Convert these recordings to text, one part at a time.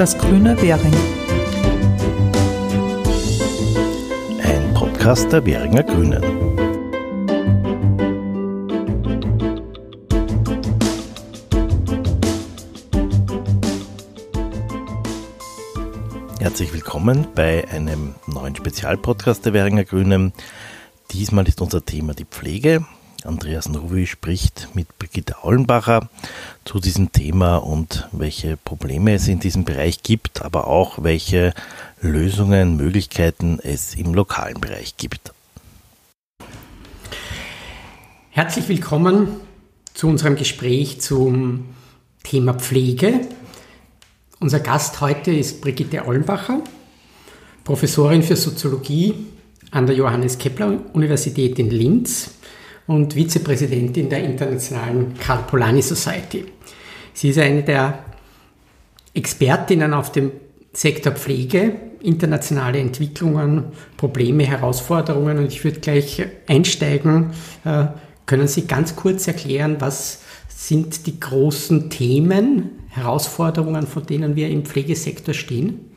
Das grüne Währing. Ein Podcast der Währinger Grünen. Herzlich willkommen bei einem neuen Spezialpodcast der Währinger Grünen. Diesmal ist unser Thema die Pflege. Andreas Novi spricht mit Brigitte Aulenbacher zu diesem Thema und welche Probleme es in diesem Bereich gibt, aber auch welche Lösungen, Möglichkeiten es im lokalen Bereich gibt. Herzlich willkommen zu unserem Gespräch zum Thema Pflege. Unser Gast heute ist Brigitte Aulenbacher, Professorin für Soziologie an der Johannes Kepler Universität in Linz und Vizepräsidentin der internationalen Karl Polanyi Society. Sie ist eine der Expertinnen auf dem Sektor Pflege, internationale Entwicklungen, Probleme, Herausforderungen und ich würde gleich einsteigen. Äh, können Sie ganz kurz erklären, was sind die großen Themen, Herausforderungen, vor denen wir im Pflegesektor stehen?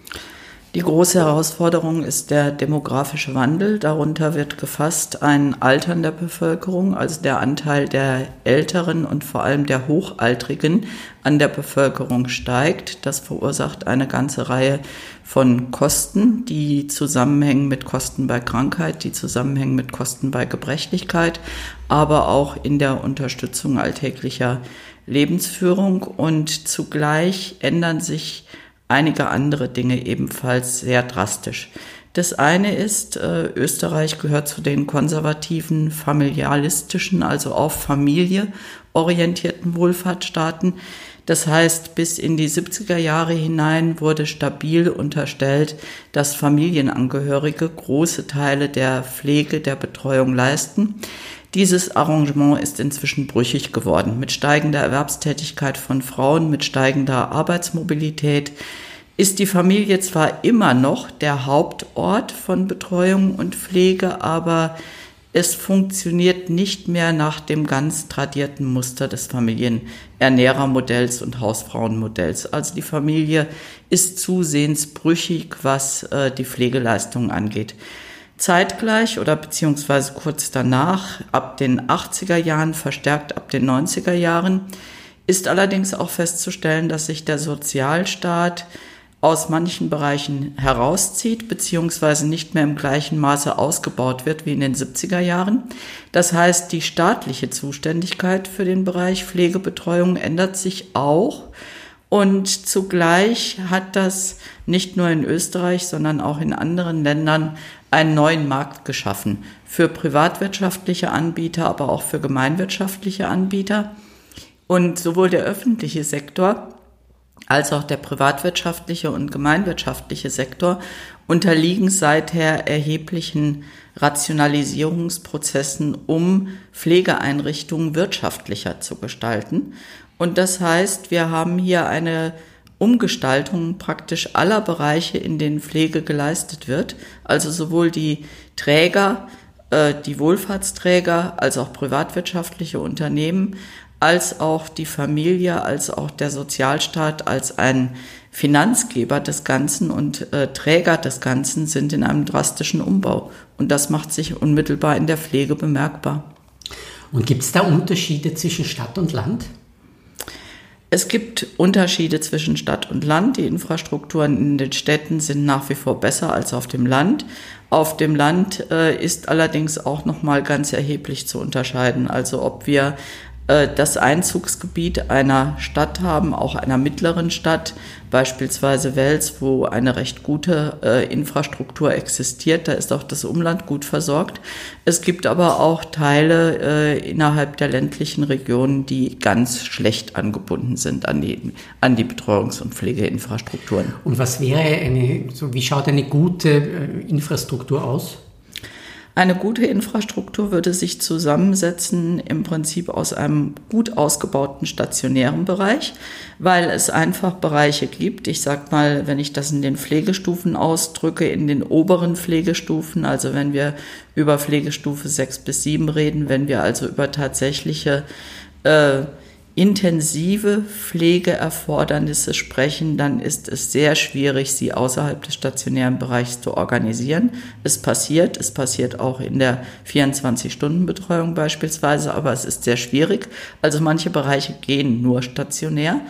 Die große Herausforderung ist der demografische Wandel. Darunter wird gefasst ein Altern der Bevölkerung, also der Anteil der Älteren und vor allem der Hochaltrigen an der Bevölkerung steigt. Das verursacht eine ganze Reihe von Kosten, die zusammenhängen mit Kosten bei Krankheit, die zusammenhängen mit Kosten bei Gebrechlichkeit, aber auch in der Unterstützung alltäglicher Lebensführung. Und zugleich ändern sich einige andere Dinge ebenfalls sehr drastisch. Das eine ist, äh, Österreich gehört zu den konservativen, familialistischen, also auf Familie orientierten Wohlfahrtsstaaten. Das heißt, bis in die 70er Jahre hinein wurde stabil unterstellt, dass Familienangehörige große Teile der Pflege, der Betreuung leisten. Dieses Arrangement ist inzwischen brüchig geworden. Mit steigender Erwerbstätigkeit von Frauen, mit steigender Arbeitsmobilität ist die Familie zwar immer noch der Hauptort von Betreuung und Pflege, aber es funktioniert nicht mehr nach dem ganz tradierten Muster des Familienernährermodells und Hausfrauenmodells. Also die Familie ist zusehends brüchig, was äh, die Pflegeleistungen angeht. Zeitgleich oder beziehungsweise kurz danach, ab den 80er Jahren, verstärkt ab den 90er Jahren, ist allerdings auch festzustellen, dass sich der Sozialstaat aus manchen Bereichen herauszieht, beziehungsweise nicht mehr im gleichen Maße ausgebaut wird wie in den 70er Jahren. Das heißt, die staatliche Zuständigkeit für den Bereich Pflegebetreuung ändert sich auch. Und zugleich hat das nicht nur in Österreich, sondern auch in anderen Ländern einen neuen Markt geschaffen für privatwirtschaftliche Anbieter, aber auch für gemeinwirtschaftliche Anbieter. Und sowohl der öffentliche Sektor als auch der privatwirtschaftliche und gemeinwirtschaftliche Sektor unterliegen seither erheblichen Rationalisierungsprozessen, um Pflegeeinrichtungen wirtschaftlicher zu gestalten. Und das heißt, wir haben hier eine Umgestaltung praktisch aller Bereiche, in denen Pflege geleistet wird. Also sowohl die Träger, äh, die Wohlfahrtsträger als auch privatwirtschaftliche Unternehmen, als auch die Familie, als auch der Sozialstaat als ein Finanzgeber des Ganzen und äh, Träger des Ganzen sind in einem drastischen Umbau. Und das macht sich unmittelbar in der Pflege bemerkbar. Und gibt es da Unterschiede zwischen Stadt und Land? Es gibt Unterschiede zwischen Stadt und Land. Die Infrastrukturen in den Städten sind nach wie vor besser als auf dem Land. Auf dem Land äh, ist allerdings auch noch mal ganz erheblich zu unterscheiden. Also ob wir das Einzugsgebiet einer Stadt haben, auch einer mittleren Stadt, beispielsweise Wels, wo eine recht gute äh, Infrastruktur existiert. Da ist auch das Umland gut versorgt. Es gibt aber auch Teile äh, innerhalb der ländlichen Regionen, die ganz schlecht angebunden sind an die, an die Betreuungs- und Pflegeinfrastrukturen. Und was wäre eine, so wie schaut eine gute äh, Infrastruktur aus? Eine gute Infrastruktur würde sich zusammensetzen im Prinzip aus einem gut ausgebauten stationären Bereich, weil es einfach Bereiche gibt. Ich sag mal, wenn ich das in den Pflegestufen ausdrücke, in den oberen Pflegestufen, also wenn wir über Pflegestufe 6 bis 7 reden, wenn wir also über tatsächliche äh, intensive Pflegeerfordernisse sprechen, dann ist es sehr schwierig, sie außerhalb des stationären Bereichs zu organisieren. Es passiert, es passiert auch in der 24-Stunden-Betreuung beispielsweise, aber es ist sehr schwierig. Also manche Bereiche gehen nur stationär.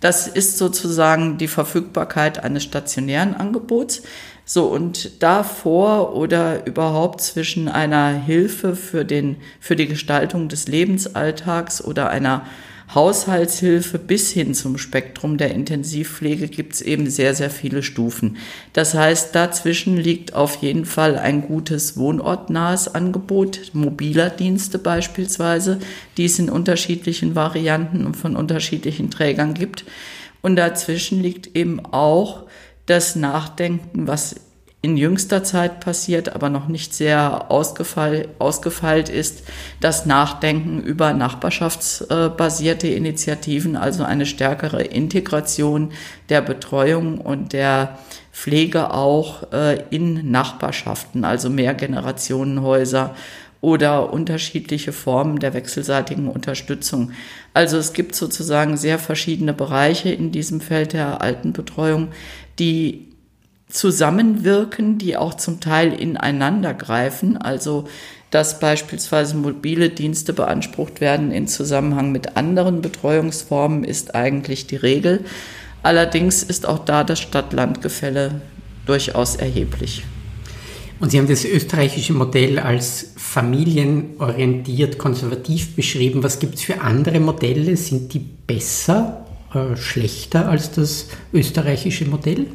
Das ist sozusagen die Verfügbarkeit eines stationären Angebots. So, und davor oder überhaupt zwischen einer Hilfe für, den, für die Gestaltung des Lebensalltags oder einer Haushaltshilfe bis hin zum Spektrum der Intensivpflege gibt es eben sehr, sehr viele Stufen. Das heißt, dazwischen liegt auf jeden Fall ein gutes wohnortnahes Angebot, mobiler Dienste beispielsweise, die es in unterschiedlichen Varianten und von unterschiedlichen Trägern gibt. Und dazwischen liegt eben auch das Nachdenken, was in jüngster Zeit passiert, aber noch nicht sehr ausgefeil, ausgefeilt ist, das Nachdenken über nachbarschaftsbasierte Initiativen, also eine stärkere Integration der Betreuung und der Pflege auch äh, in Nachbarschaften, also Mehrgenerationenhäuser oder unterschiedliche Formen der wechselseitigen Unterstützung. Also es gibt sozusagen sehr verschiedene Bereiche in diesem Feld der Altenbetreuung, die zusammenwirken, die auch zum Teil ineinander greifen. Also dass beispielsweise mobile Dienste beansprucht werden in Zusammenhang mit anderen Betreuungsformen, ist eigentlich die Regel. Allerdings ist auch da das Stadt-Land-Gefälle durchaus erheblich. Und Sie haben das österreichische Modell als familienorientiert konservativ beschrieben. Was gibt es für andere Modelle? Sind die besser, äh, schlechter als das österreichische Modell?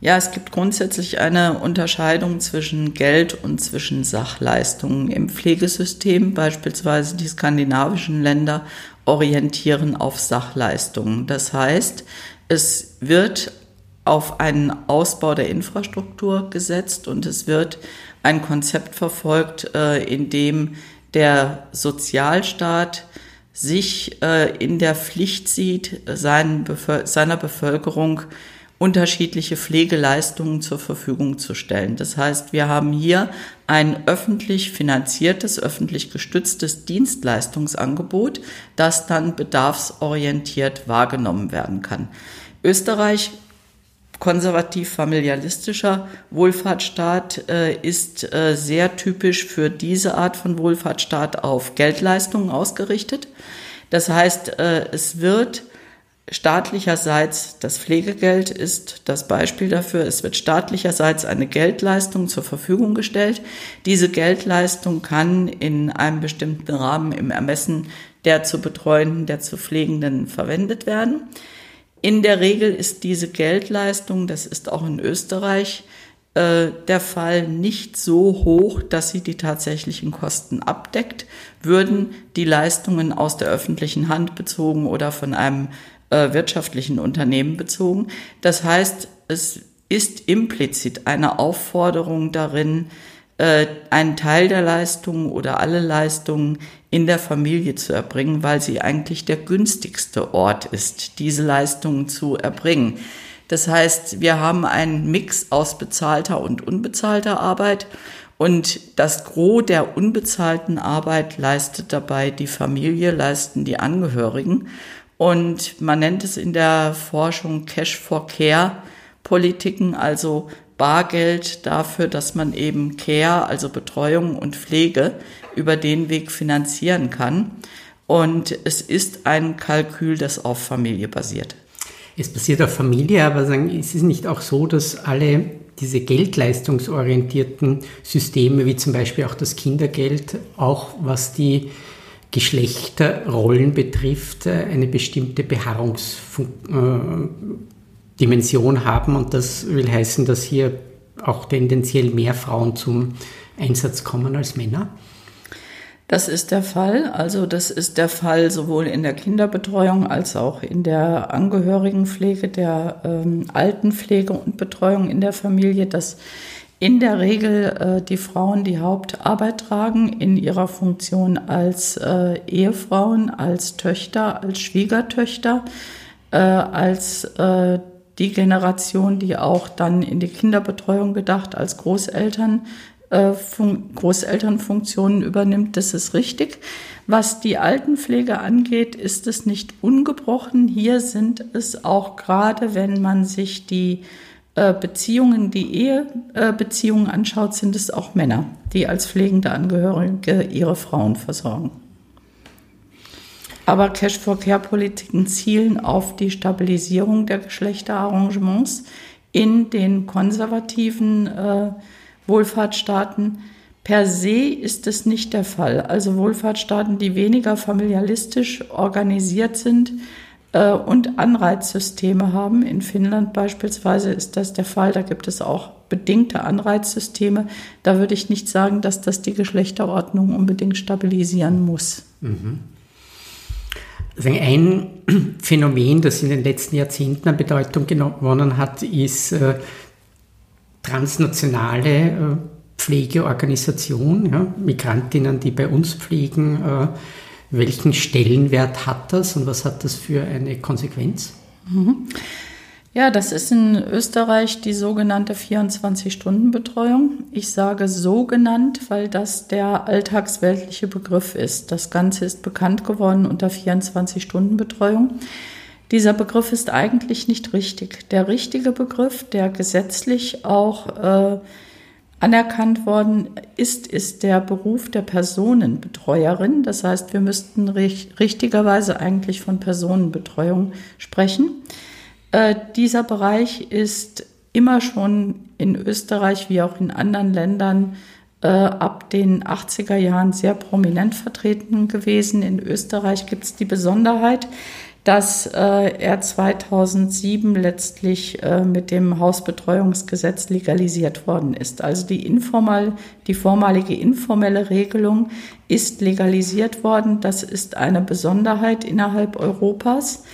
Ja, es gibt grundsätzlich eine Unterscheidung zwischen Geld und zwischen Sachleistungen im Pflegesystem. Beispielsweise die skandinavischen Länder orientieren auf Sachleistungen. Das heißt, es wird auf einen Ausbau der Infrastruktur gesetzt und es wird ein Konzept verfolgt, äh, in dem der Sozialstaat sich äh, in der Pflicht sieht, seiner Bevölkerung unterschiedliche Pflegeleistungen zur Verfügung zu stellen. Das heißt, wir haben hier ein öffentlich finanziertes, öffentlich gestütztes Dienstleistungsangebot, das dann bedarfsorientiert wahrgenommen werden kann. Österreich konservativ familialistischer Wohlfahrtsstaat äh, ist äh, sehr typisch für diese Art von Wohlfahrtsstaat auf Geldleistungen ausgerichtet. Das heißt, äh, es wird Staatlicherseits das Pflegegeld ist das Beispiel dafür. Es wird staatlicherseits eine Geldleistung zur Verfügung gestellt. Diese Geldleistung kann in einem bestimmten Rahmen im Ermessen der zu betreuenden, der zu pflegenden verwendet werden. In der Regel ist diese Geldleistung, das ist auch in Österreich äh, der Fall, nicht so hoch, dass sie die tatsächlichen Kosten abdeckt. Würden die Leistungen aus der öffentlichen Hand bezogen oder von einem äh, wirtschaftlichen Unternehmen bezogen. Das heißt, es ist implizit eine Aufforderung darin, äh, einen Teil der Leistungen oder alle Leistungen in der Familie zu erbringen, weil sie eigentlich der günstigste Ort ist, diese Leistungen zu erbringen. Das heißt, wir haben einen Mix aus bezahlter und unbezahlter Arbeit und das Gros der unbezahlten Arbeit leistet dabei die Familie, leisten die Angehörigen. Und man nennt es in der Forschung Cash for Care Politiken, also Bargeld dafür, dass man eben Care, also Betreuung und Pflege über den Weg finanzieren kann. Und es ist ein Kalkül, das auf Familie basiert. Es basiert auf Familie, aber sagen, es ist nicht auch so, dass alle diese geldleistungsorientierten Systeme, wie zum Beispiel auch das Kindergeld, auch was die Geschlechterrollen betrifft, äh, eine bestimmte Beharrungsdimension äh, haben. Und das will heißen, dass hier auch tendenziell mehr Frauen zum Einsatz kommen als Männer. Das ist der Fall. Also das ist der Fall sowohl in der Kinderbetreuung als auch in der Angehörigenpflege, der ähm, Altenpflege und Betreuung in der Familie, dass in der Regel äh, die Frauen die Hauptarbeit tragen in ihrer Funktion als äh, Ehefrauen, als Töchter, als Schwiegertöchter, äh, als äh, die Generation, die auch dann in die Kinderbetreuung gedacht, als Großeltern äh, Großelternfunktionen übernimmt, das ist richtig. Was die Altenpflege angeht, ist es nicht ungebrochen. Hier sind es auch gerade, wenn man sich die Beziehungen, die Ehebeziehungen anschaut, sind es auch Männer, die als pflegende Angehörige ihre Frauen versorgen. Aber Cash-for-Care-Politiken zielen auf die Stabilisierung der Geschlechterarrangements in den konservativen äh, Wohlfahrtsstaaten. Per se ist es nicht der Fall. Also Wohlfahrtsstaaten, die weniger familialistisch organisiert sind äh, und Anreizsysteme haben. In Finnland beispielsweise ist das der Fall. Da gibt es auch bedingte Anreizsysteme. Da würde ich nicht sagen, dass das die Geschlechterordnung unbedingt stabilisieren muss. Mhm. Also ein Phänomen, das in den letzten Jahrzehnten an Bedeutung gewonnen hat, ist äh, transnationale äh, Pflegeorganisation, ja, Migrantinnen, die bei uns pflegen. Äh, welchen Stellenwert hat das und was hat das für eine Konsequenz? Mhm. Ja, das ist in Österreich die sogenannte 24-Stunden-Betreuung. Ich sage so genannt, weil das der alltagsweltliche Begriff ist. Das Ganze ist bekannt geworden unter 24-Stunden-Betreuung. Dieser Begriff ist eigentlich nicht richtig. Der richtige Begriff, der gesetzlich auch äh, anerkannt worden ist, ist der Beruf der Personenbetreuerin. Das heißt, wir müssten richtigerweise eigentlich von Personenbetreuung sprechen. Äh, dieser Bereich ist immer schon in Österreich wie auch in anderen Ländern äh, ab den 80er Jahren sehr prominent vertreten gewesen. In Österreich gibt es die Besonderheit, dass äh, er 2007 letztlich äh, mit dem Hausbetreuungsgesetz legalisiert worden ist. Also die, informal, die vormalige informelle Regelung ist legalisiert worden. Das ist eine Besonderheit innerhalb Europas.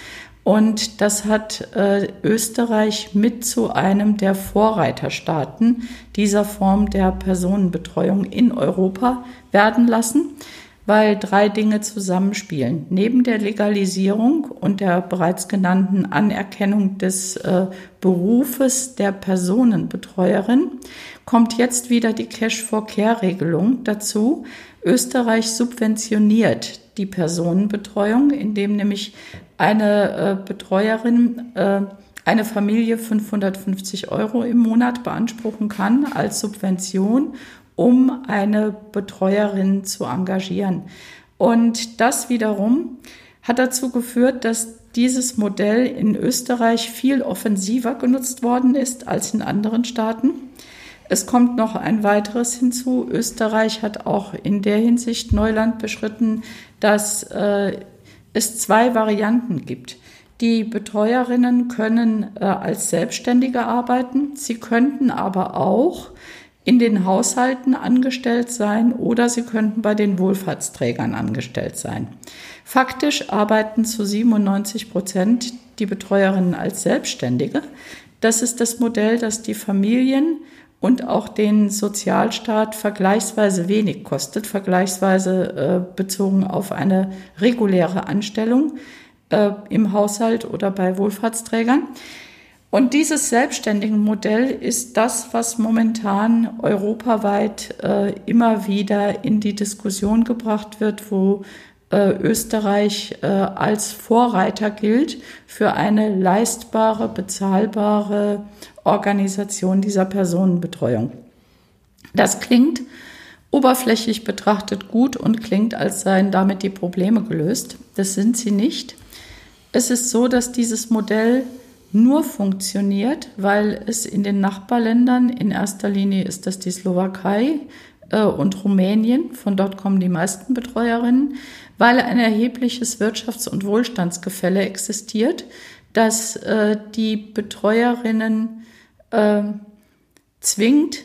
Und das hat äh, Österreich mit zu einem der Vorreiterstaaten dieser Form der Personenbetreuung in Europa werden lassen, weil drei Dinge zusammenspielen. Neben der Legalisierung und der bereits genannten Anerkennung des äh, Berufes der Personenbetreuerin kommt jetzt wieder die Cash-for-Care-Regelung dazu. Österreich subventioniert die Personenbetreuung, indem nämlich eine äh, Betreuerin äh, eine Familie 550 Euro im Monat beanspruchen kann als Subvention, um eine Betreuerin zu engagieren. Und das wiederum hat dazu geführt, dass dieses Modell in Österreich viel offensiver genutzt worden ist als in anderen Staaten. Es kommt noch ein weiteres hinzu. Österreich hat auch in der Hinsicht Neuland beschritten, dass äh, es zwei Varianten gibt. Die Betreuerinnen können äh, als Selbstständige arbeiten. Sie könnten aber auch in den Haushalten angestellt sein oder sie könnten bei den Wohlfahrtsträgern angestellt sein. Faktisch arbeiten zu 97 Prozent die Betreuerinnen als Selbstständige. Das ist das Modell, das die Familien und auch den Sozialstaat vergleichsweise wenig kostet, vergleichsweise äh, bezogen auf eine reguläre Anstellung äh, im Haushalt oder bei Wohlfahrtsträgern. Und dieses selbstständige Modell ist das, was momentan europaweit äh, immer wieder in die Diskussion gebracht wird, wo äh, Österreich äh, als Vorreiter gilt für eine leistbare, bezahlbare Organisation dieser Personenbetreuung. Das klingt oberflächlich betrachtet gut und klingt, als seien damit die Probleme gelöst. Das sind sie nicht. Es ist so, dass dieses Modell nur funktioniert, weil es in den Nachbarländern, in erster Linie ist das die Slowakei äh, und Rumänien, von dort kommen die meisten Betreuerinnen, weil ein erhebliches Wirtschafts- und Wohlstandsgefälle existiert, dass äh, die Betreuerinnen äh, zwingt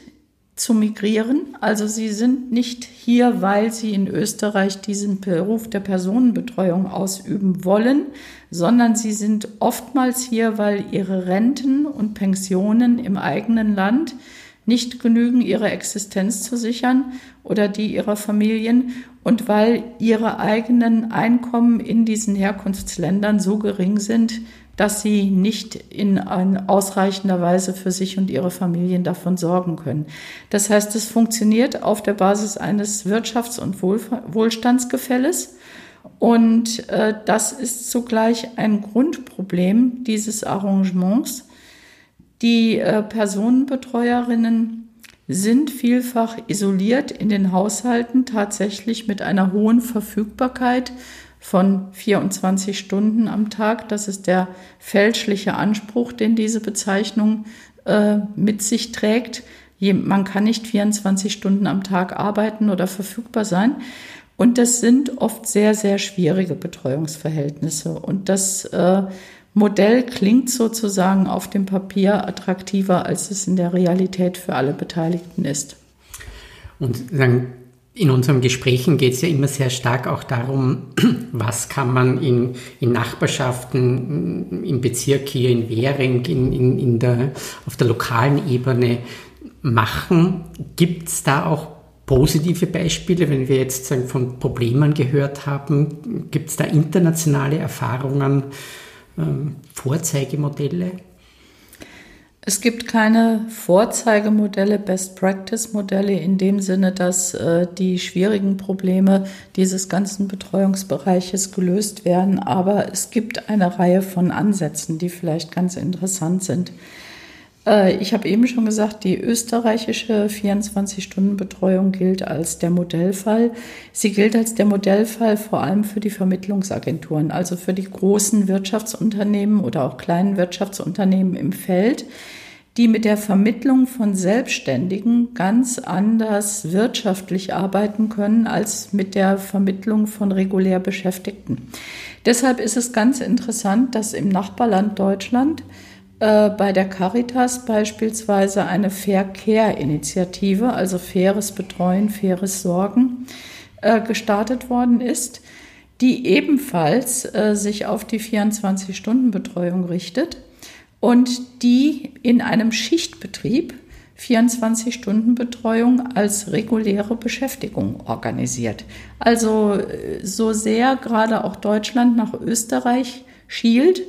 zu migrieren. Also sie sind nicht hier, weil sie in Österreich diesen Beruf der Personenbetreuung ausüben wollen, sondern sie sind oftmals hier, weil ihre Renten und Pensionen im eigenen Land nicht genügen, ihre Existenz zu sichern oder die ihrer Familien und weil ihre eigenen Einkommen in diesen Herkunftsländern so gering sind, dass sie nicht in ausreichender Weise für sich und ihre Familien davon sorgen können. Das heißt, es funktioniert auf der Basis eines Wirtschafts- und Wohlstandsgefälles. Und äh, das ist zugleich ein Grundproblem dieses Arrangements. Die äh, Personenbetreuerinnen sind vielfach isoliert in den Haushalten, tatsächlich mit einer hohen Verfügbarkeit von 24 Stunden am Tag. Das ist der fälschliche Anspruch, den diese Bezeichnung äh, mit sich trägt. Man kann nicht 24 Stunden am Tag arbeiten oder verfügbar sein. Und das sind oft sehr, sehr schwierige Betreuungsverhältnisse. Und das äh, Modell klingt sozusagen auf dem Papier attraktiver, als es in der Realität für alle Beteiligten ist. Und dann in unseren Gesprächen geht es ja immer sehr stark auch darum, was kann man in, in Nachbarschaften, im Bezirk hier in Währing, in, in, in der, auf der lokalen Ebene machen. Gibt es da auch positive Beispiele, wenn wir jetzt sagen, von Problemen gehört haben? Gibt es da internationale Erfahrungen, äh, Vorzeigemodelle? Es gibt keine Vorzeigemodelle, Best-Practice-Modelle in dem Sinne, dass äh, die schwierigen Probleme dieses ganzen Betreuungsbereiches gelöst werden, aber es gibt eine Reihe von Ansätzen, die vielleicht ganz interessant sind. Äh, ich habe eben schon gesagt, die österreichische 24-Stunden-Betreuung gilt als der Modellfall. Sie gilt als der Modellfall vor allem für die Vermittlungsagenturen, also für die großen Wirtschaftsunternehmen oder auch kleinen Wirtschaftsunternehmen im Feld, die mit der Vermittlung von Selbstständigen ganz anders wirtschaftlich arbeiten können als mit der Vermittlung von regulär Beschäftigten. Deshalb ist es ganz interessant, dass im Nachbarland Deutschland äh, bei der Caritas beispielsweise eine Fair Care-Initiative, also faires Betreuen, faires Sorgen, äh, gestartet worden ist, die ebenfalls äh, sich auf die 24-Stunden-Betreuung richtet und die in einem Schichtbetrieb 24-Stunden-Betreuung als reguläre Beschäftigung organisiert. Also so sehr gerade auch Deutschland nach Österreich schielt,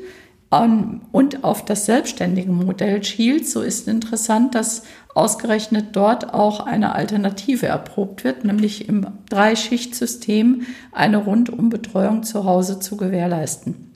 und auf das selbstständige Modell schielt, so ist interessant, dass ausgerechnet dort auch eine Alternative erprobt wird, nämlich im Dreischichtsystem eine Rundumbetreuung zu Hause zu gewährleisten.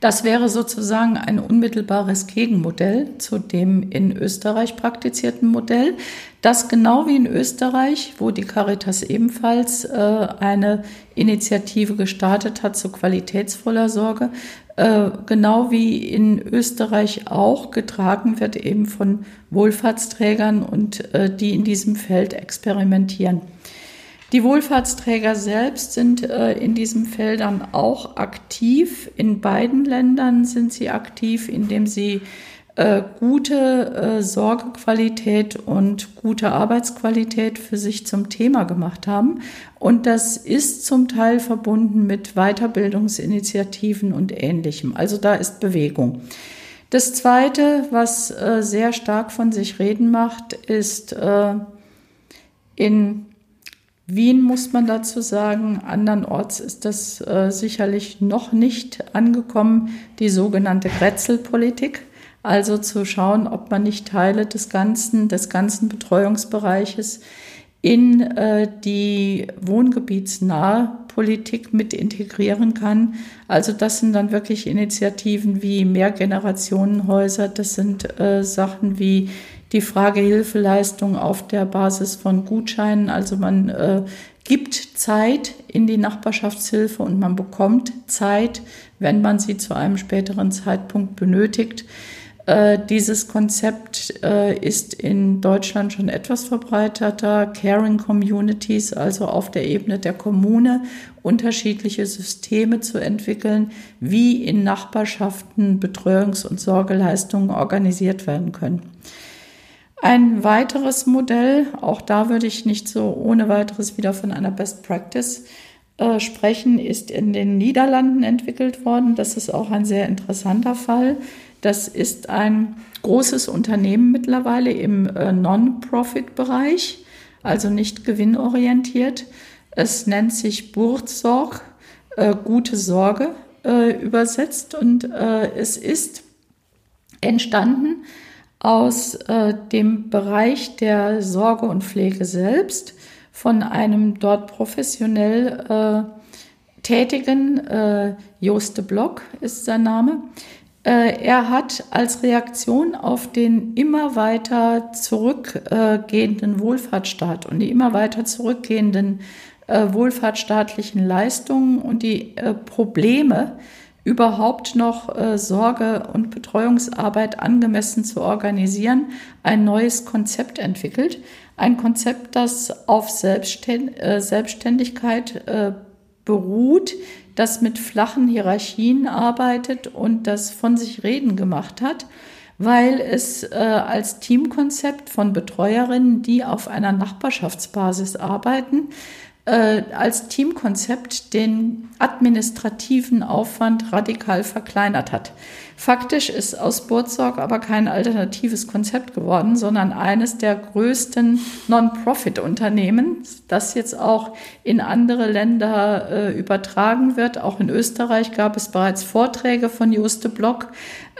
Das wäre sozusagen ein unmittelbares Gegenmodell zu dem in Österreich praktizierten Modell, das genau wie in Österreich, wo die Caritas ebenfalls äh, eine Initiative gestartet hat zur qualitätsvoller Sorge, äh, genau wie in Österreich auch getragen wird eben von Wohlfahrtsträgern und äh, die in diesem Feld experimentieren. Die Wohlfahrtsträger selbst sind äh, in diesen Feldern auch aktiv. In beiden Ländern sind sie aktiv, indem sie äh, gute äh, Sorgequalität und gute Arbeitsqualität für sich zum Thema gemacht haben. Und das ist zum Teil verbunden mit Weiterbildungsinitiativen und Ähnlichem. Also da ist Bewegung. Das Zweite, was äh, sehr stark von sich reden macht, ist äh, in Wien muss man dazu sagen, andernorts ist das äh, sicherlich noch nicht angekommen, die sogenannte Grätzelpolitik. Also zu schauen, ob man nicht Teile des ganzen, des ganzen Betreuungsbereiches in äh, die wohngebietsnahe Politik mit integrieren kann. Also das sind dann wirklich Initiativen wie Mehrgenerationenhäuser, das sind äh, Sachen wie die Frage Hilfeleistung auf der Basis von Gutscheinen. Also man äh, gibt Zeit in die Nachbarschaftshilfe und man bekommt Zeit, wenn man sie zu einem späteren Zeitpunkt benötigt. Äh, dieses Konzept äh, ist in Deutschland schon etwas verbreiteter. Caring Communities, also auf der Ebene der Kommune, unterschiedliche Systeme zu entwickeln, wie in Nachbarschaften Betreuungs- und Sorgeleistungen organisiert werden können. Ein weiteres Modell, auch da würde ich nicht so ohne weiteres wieder von einer Best Practice äh, sprechen, ist in den Niederlanden entwickelt worden. Das ist auch ein sehr interessanter Fall. Das ist ein großes Unternehmen mittlerweile im äh, Non-Profit-Bereich, also nicht gewinnorientiert. Es nennt sich Burzorg, äh, gute Sorge äh, übersetzt und äh, es ist entstanden aus äh, dem Bereich der Sorge und Pflege selbst von einem dort professionell äh, tätigen, äh, Joste Block ist sein Name. Äh, er hat als Reaktion auf den immer weiter zurückgehenden Wohlfahrtsstaat und die immer weiter zurückgehenden äh, wohlfahrtsstaatlichen Leistungen und die äh, Probleme, überhaupt noch äh, Sorge- und Betreuungsarbeit angemessen zu organisieren, ein neues Konzept entwickelt. Ein Konzept, das auf Selbstständ äh, Selbstständigkeit äh, beruht, das mit flachen Hierarchien arbeitet und das von sich reden gemacht hat, weil es äh, als Teamkonzept von Betreuerinnen, die auf einer Nachbarschaftsbasis arbeiten, äh, als Teamkonzept den administrativen Aufwand radikal verkleinert hat. Faktisch ist aus Burzorg aber kein alternatives Konzept geworden, sondern eines der größten Non-Profit-Unternehmen, das jetzt auch in andere Länder äh, übertragen wird. Auch in Österreich gab es bereits Vorträge von Juste Block.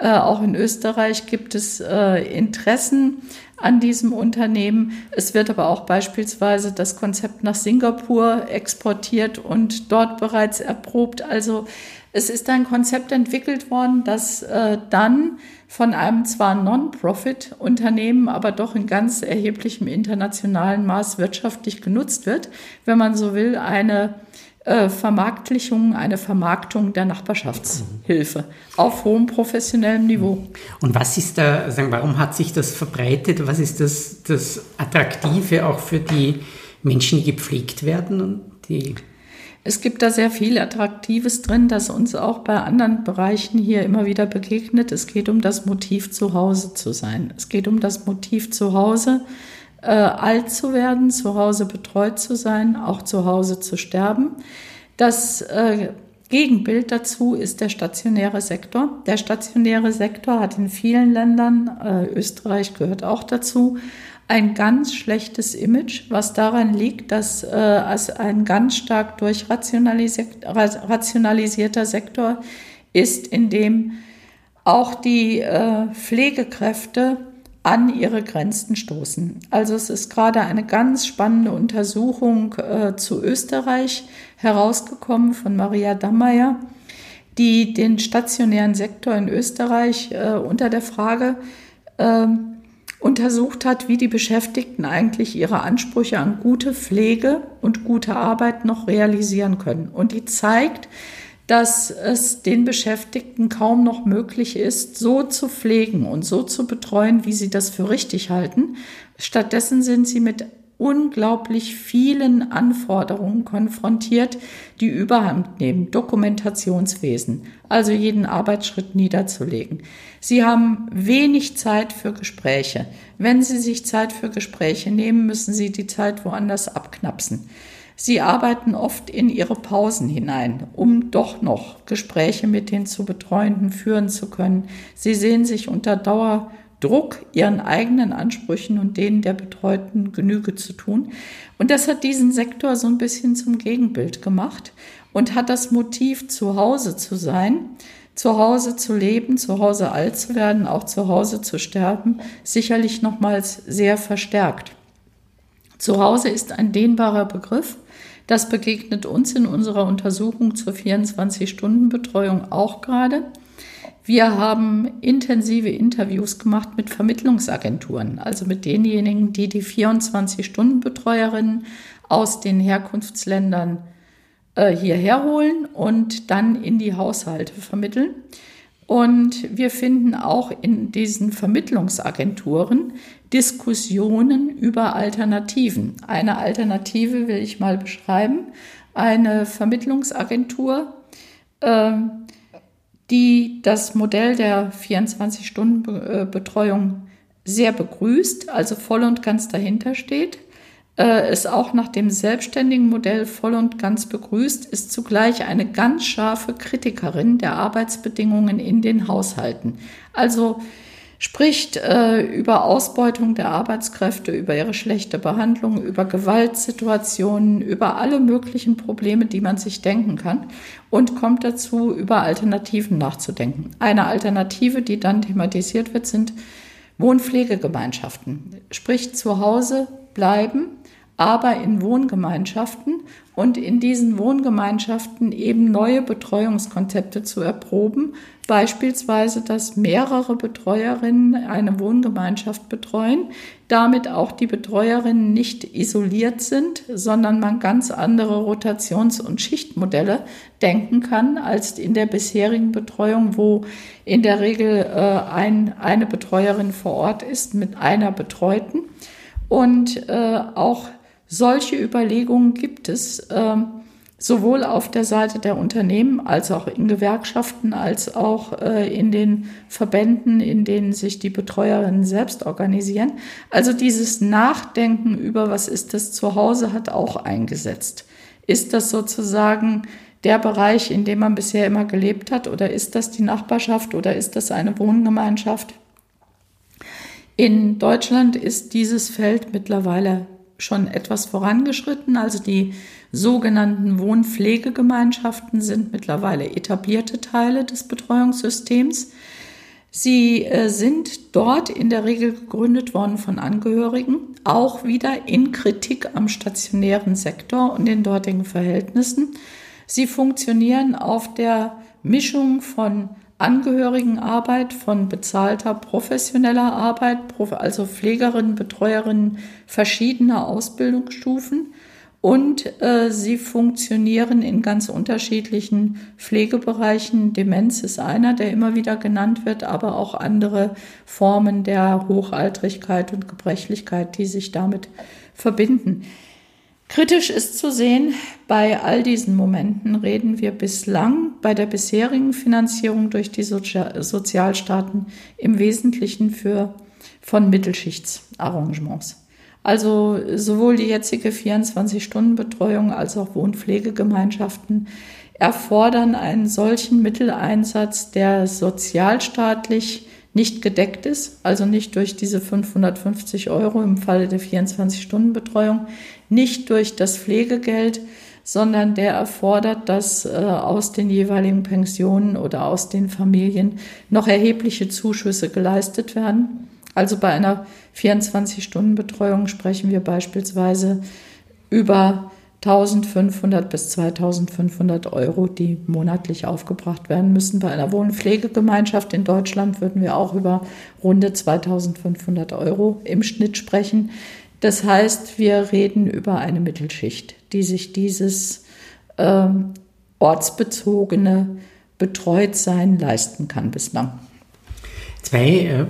Äh, auch in Österreich gibt es äh, Interessen an diesem Unternehmen. Es wird aber auch beispielsweise das Konzept nach Singapur exportiert und dort bereits erprobt. Also es ist ein Konzept entwickelt worden, das äh, dann von einem zwar Non-Profit-Unternehmen, aber doch in ganz erheblichem internationalen Maß wirtschaftlich genutzt wird. Wenn man so will, eine äh, Vermarktlichung, eine Vermarktung der Nachbarschaftshilfe auf hohem professionellem Niveau. Und was ist da, sagen, warum hat sich das verbreitet? Was ist das, das Attraktive auch für die Menschen, die gepflegt werden und die es gibt da sehr viel Attraktives drin, das uns auch bei anderen Bereichen hier immer wieder begegnet. Es geht um das Motiv, zu Hause zu sein. Es geht um das Motiv, zu Hause äh, alt zu werden, zu Hause betreut zu sein, auch zu Hause zu sterben. Das äh, Gegenbild dazu ist der stationäre Sektor. Der stationäre Sektor hat in vielen Ländern, äh, Österreich gehört auch dazu, ein ganz schlechtes Image, was daran liegt, dass äh, es ein ganz stark durchrationalisierter Sektor ist, in dem auch die äh, Pflegekräfte an ihre Grenzen stoßen. Also es ist gerade eine ganz spannende Untersuchung äh, zu Österreich herausgekommen von Maria Dammeyer, die den stationären Sektor in Österreich äh, unter der Frage äh, untersucht hat, wie die Beschäftigten eigentlich ihre Ansprüche an gute Pflege und gute Arbeit noch realisieren können. Und die zeigt, dass es den Beschäftigten kaum noch möglich ist, so zu pflegen und so zu betreuen, wie sie das für richtig halten. Stattdessen sind sie mit unglaublich vielen Anforderungen konfrontiert, die überhand nehmen. Dokumentationswesen, also jeden Arbeitsschritt niederzulegen. Sie haben wenig Zeit für Gespräche. Wenn Sie sich Zeit für Gespräche nehmen, müssen Sie die Zeit woanders abknapsen. Sie arbeiten oft in ihre Pausen hinein, um doch noch Gespräche mit den zu Betreuenden führen zu können. Sie sehen sich unter Dauer Druck, ihren eigenen Ansprüchen und denen der Betreuten Genüge zu tun. Und das hat diesen Sektor so ein bisschen zum Gegenbild gemacht und hat das Motiv, zu Hause zu sein, zu Hause zu leben, zu Hause alt zu werden, auch zu Hause zu sterben, sicherlich nochmals sehr verstärkt. Zu Hause ist ein dehnbarer Begriff. Das begegnet uns in unserer Untersuchung zur 24-Stunden-Betreuung auch gerade. Wir haben intensive Interviews gemacht mit Vermittlungsagenturen, also mit denjenigen, die die 24-Stunden-Betreuerinnen aus den Herkunftsländern äh, hierher holen und dann in die Haushalte vermitteln. Und wir finden auch in diesen Vermittlungsagenturen Diskussionen über Alternativen. Eine Alternative will ich mal beschreiben. Eine Vermittlungsagentur, äh, die das Modell der 24-Stunden-Betreuung sehr begrüßt, also voll und ganz dahinter steht, äh, es auch nach dem selbstständigen Modell voll und ganz begrüßt, ist zugleich eine ganz scharfe Kritikerin der Arbeitsbedingungen in den Haushalten. Also spricht äh, über Ausbeutung der Arbeitskräfte, über ihre schlechte Behandlung, über Gewaltsituationen, über alle möglichen Probleme, die man sich denken kann und kommt dazu, über Alternativen nachzudenken. Eine Alternative, die dann thematisiert wird, sind Wohnpflegegemeinschaften. Sprich, zu Hause bleiben, aber in Wohngemeinschaften und in diesen Wohngemeinschaften eben neue Betreuungskonzepte zu erproben. Beispielsweise, dass mehrere Betreuerinnen eine Wohngemeinschaft betreuen, damit auch die Betreuerinnen nicht isoliert sind, sondern man ganz andere Rotations- und Schichtmodelle denken kann als in der bisherigen Betreuung, wo in der Regel äh, ein, eine Betreuerin vor Ort ist mit einer Betreuten. Und äh, auch solche Überlegungen gibt es äh, sowohl auf der Seite der Unternehmen als auch in Gewerkschaften, als auch äh, in den Verbänden, in denen sich die Betreuerinnen selbst organisieren. Also dieses Nachdenken über, was ist das zu Hause, hat auch eingesetzt. Ist das sozusagen der Bereich, in dem man bisher immer gelebt hat, oder ist das die Nachbarschaft oder ist das eine Wohngemeinschaft? In Deutschland ist dieses Feld mittlerweile schon etwas vorangeschritten. Also die sogenannten Wohnpflegegemeinschaften sind mittlerweile etablierte Teile des Betreuungssystems. Sie äh, sind dort in der Regel gegründet worden von Angehörigen, auch wieder in Kritik am stationären Sektor und den dortigen Verhältnissen. Sie funktionieren auf der Mischung von Angehörigenarbeit, von bezahlter professioneller Arbeit, also Pflegerinnen, Betreuerinnen verschiedener Ausbildungsstufen. Und äh, sie funktionieren in ganz unterschiedlichen Pflegebereichen. Demenz ist einer, der immer wieder genannt wird, aber auch andere Formen der Hochaltrigkeit und Gebrechlichkeit, die sich damit verbinden. Kritisch ist zu sehen, bei all diesen Momenten reden wir bislang bei der bisherigen Finanzierung durch die Sozialstaaten im Wesentlichen für, von Mittelschichtsarrangements. Also sowohl die jetzige 24-Stunden-Betreuung als auch Wohnpflegegemeinschaften erfordern einen solchen Mitteleinsatz, der sozialstaatlich nicht gedeckt ist, also nicht durch diese 550 Euro im Falle der 24-Stunden-Betreuung, nicht durch das Pflegegeld, sondern der erfordert, dass äh, aus den jeweiligen Pensionen oder aus den Familien noch erhebliche Zuschüsse geleistet werden. Also bei einer 24-Stunden-Betreuung sprechen wir beispielsweise über 1500 bis 2500 Euro, die monatlich aufgebracht werden müssen. Bei einer Wohnpflegegemeinschaft in Deutschland würden wir auch über runde 2500 Euro im Schnitt sprechen. Das heißt, wir reden über eine Mittelschicht, die sich dieses äh, ortsbezogene Betreutsein leisten kann bislang. Zwei äh, äh,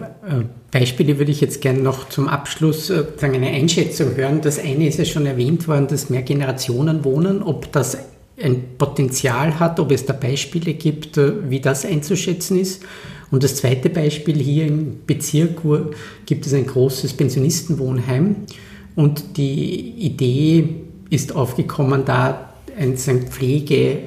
Beispiele würde ich jetzt gerne noch zum Abschluss äh, eine Einschätzung hören. Das eine ist ja schon erwähnt worden, das Mehrgenerationenwohnen, ob das ein Potenzial hat, ob es da Beispiele gibt, äh, wie das einzuschätzen ist. Und das zweite Beispiel hier im Bezirk gibt es ein großes Pensionistenwohnheim. Und die Idee ist aufgekommen, da ein Pflege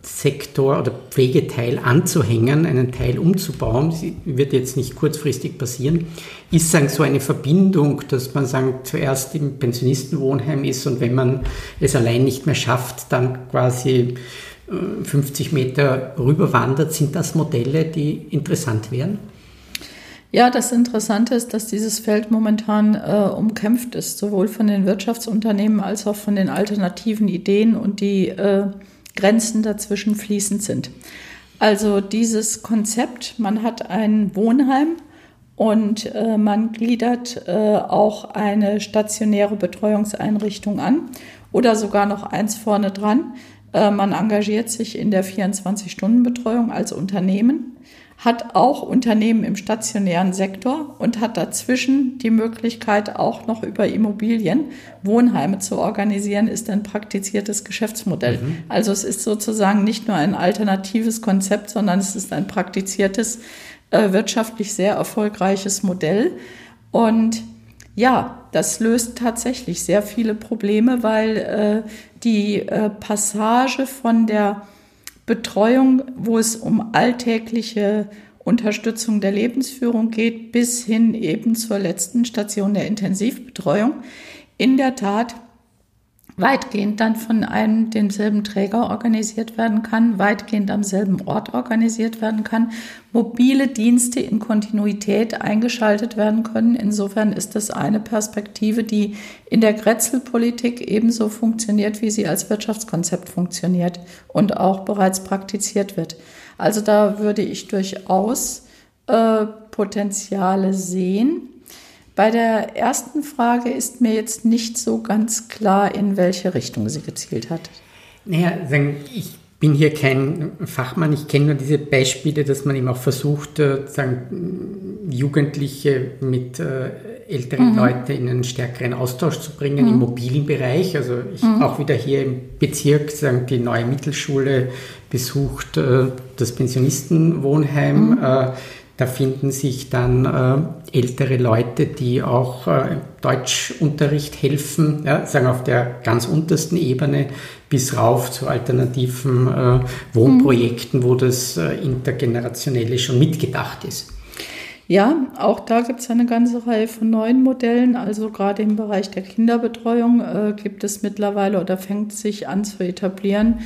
Sektor oder Pflegeteil anzuhängen, einen Teil umzubauen, Sie wird jetzt nicht kurzfristig passieren, ist sagen, so eine Verbindung, dass man sagen, zuerst im Pensionistenwohnheim ist und wenn man es allein nicht mehr schafft, dann quasi 50 äh, Meter rüber wandert. Sind das Modelle, die interessant wären? Ja, das Interessante ist, dass dieses Feld momentan äh, umkämpft ist, sowohl von den Wirtschaftsunternehmen als auch von den alternativen Ideen und die äh, Grenzen dazwischen fließend sind. Also dieses Konzept, man hat ein Wohnheim und äh, man gliedert äh, auch eine stationäre Betreuungseinrichtung an oder sogar noch eins vorne dran. Äh, man engagiert sich in der 24-Stunden-Betreuung als Unternehmen hat auch Unternehmen im stationären Sektor und hat dazwischen die Möglichkeit, auch noch über Immobilien Wohnheime zu organisieren, ist ein praktiziertes Geschäftsmodell. Mhm. Also es ist sozusagen nicht nur ein alternatives Konzept, sondern es ist ein praktiziertes, äh, wirtschaftlich sehr erfolgreiches Modell. Und ja, das löst tatsächlich sehr viele Probleme, weil äh, die äh, Passage von der Betreuung, wo es um alltägliche Unterstützung der Lebensführung geht, bis hin eben zur letzten Station der Intensivbetreuung, in der Tat weitgehend dann von einem demselben Träger organisiert werden kann, weitgehend am selben Ort organisiert werden kann, mobile Dienste in Kontinuität eingeschaltet werden können. Insofern ist das eine Perspektive, die in der Grätzelpolitik ebenso funktioniert, wie sie als Wirtschaftskonzept funktioniert und auch bereits praktiziert wird. Also da würde ich durchaus äh, Potenziale sehen. Bei der ersten Frage ist mir jetzt nicht so ganz klar, in welche Richtung sie gezielt hat. Naja, ich bin hier kein Fachmann, ich kenne nur diese Beispiele, dass man eben auch versucht, äh, sagen, Jugendliche mit äh, älteren mhm. Leuten in einen stärkeren Austausch zu bringen mhm. im mobilen Bereich. Also ich mhm. auch wieder hier im Bezirk sagen, die neue Mittelschule besucht, äh, das Pensionistenwohnheim. Mhm. Da finden sich dann äh, ältere Leute, die auch äh, Deutschunterricht helfen, ja, sagen auf der ganz untersten Ebene bis rauf zu alternativen äh, Wohnprojekten, mhm. wo das äh, Intergenerationelle schon mitgedacht ist. Ja, auch da gibt es eine ganze Reihe von neuen Modellen. Also gerade im Bereich der Kinderbetreuung äh, gibt es mittlerweile oder fängt sich an zu etablieren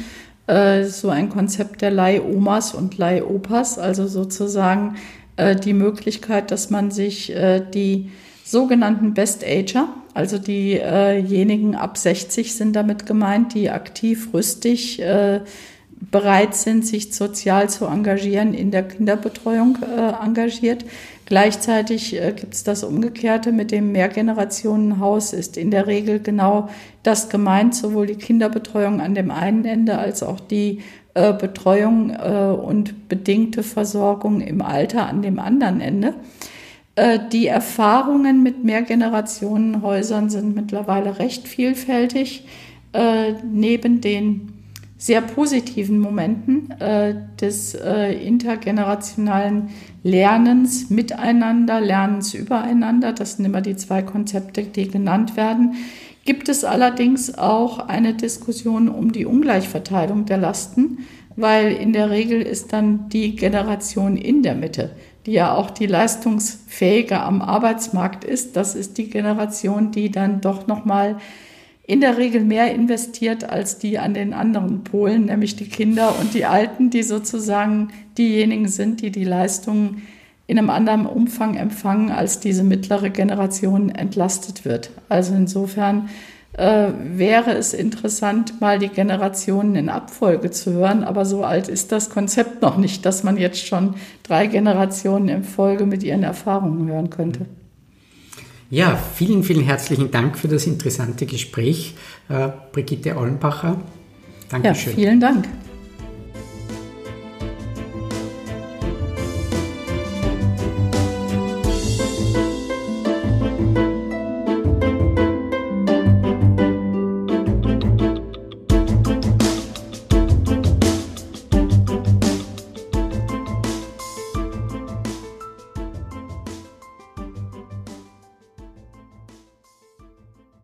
äh, so ein Konzept der Leihomas und Leihopas, also sozusagen äh, die Möglichkeit, dass man sich äh, die sogenannten Best Ager, also diejenigen ab 60 sind damit gemeint, die aktiv rüstig äh, bereit sind, sich sozial zu engagieren, in der Kinderbetreuung äh, engagiert. Gleichzeitig äh, gibt es das Umgekehrte mit dem Mehrgenerationenhaus, ist in der Regel genau das gemeint, sowohl die Kinderbetreuung an dem einen Ende als auch die äh, Betreuung äh, und bedingte Versorgung im Alter an dem anderen Ende. Äh, die Erfahrungen mit Mehrgenerationenhäusern sind mittlerweile recht vielfältig. Neben den sehr positiven Momenten des intergenerationalen Lernens miteinander, Lernens übereinander, das sind immer die zwei Konzepte, die genannt werden, gibt es allerdings auch eine Diskussion um die Ungleichverteilung der Lasten, weil in der Regel ist dann die Generation in der Mitte, die ja auch die leistungsfähige am Arbeitsmarkt ist, das ist die Generation, die dann doch noch mal in der Regel mehr investiert als die an den anderen Polen, nämlich die Kinder und die Alten, die sozusagen diejenigen sind, die die Leistungen in einem anderen Umfang empfangen, als diese mittlere Generation entlastet wird. Also insofern äh, wäre es interessant, mal die Generationen in Abfolge zu hören, aber so alt ist das Konzept noch nicht, dass man jetzt schon drei Generationen in Folge mit ihren Erfahrungen hören könnte. Ja, vielen, vielen herzlichen Dank für das interessante Gespräch, äh, Brigitte Ollenbacher. Dankeschön. Ja, vielen Dank.